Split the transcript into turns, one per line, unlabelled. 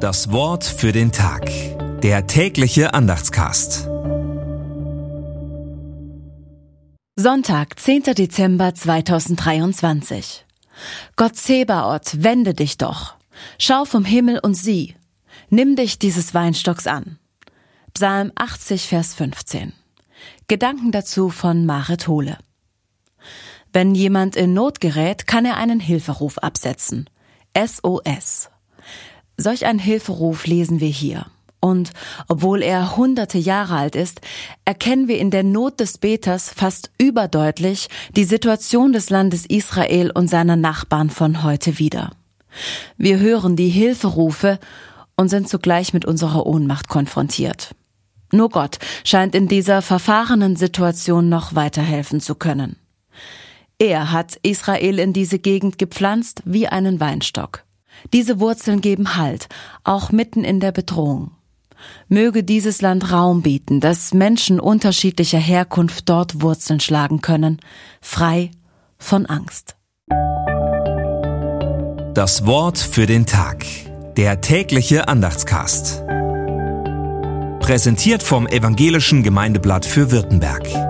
Das Wort für den Tag. Der tägliche Andachtscast.
Sonntag, 10. Dezember 2023. Gott Zebaoth, wende dich doch. Schau vom Himmel und sieh. Nimm dich dieses Weinstocks an. Psalm 80, Vers 15. Gedanken dazu von Marit Hohle. Wenn jemand in Not gerät, kann er einen Hilferuf absetzen. SOS. Solch einen Hilferuf lesen wir hier. Und obwohl er hunderte Jahre alt ist, erkennen wir in der Not des Beters fast überdeutlich die Situation des Landes Israel und seiner Nachbarn von heute wieder. Wir hören die Hilferufe und sind zugleich mit unserer Ohnmacht konfrontiert. Nur Gott scheint in dieser verfahrenen Situation noch weiterhelfen zu können. Er hat Israel in diese Gegend gepflanzt wie einen Weinstock. Diese Wurzeln geben Halt, auch mitten in der Bedrohung. Möge dieses Land Raum bieten, dass Menschen unterschiedlicher Herkunft dort Wurzeln schlagen können, frei von Angst.
Das Wort für den Tag. Der tägliche Andachtscast. Präsentiert vom Evangelischen Gemeindeblatt für Württemberg.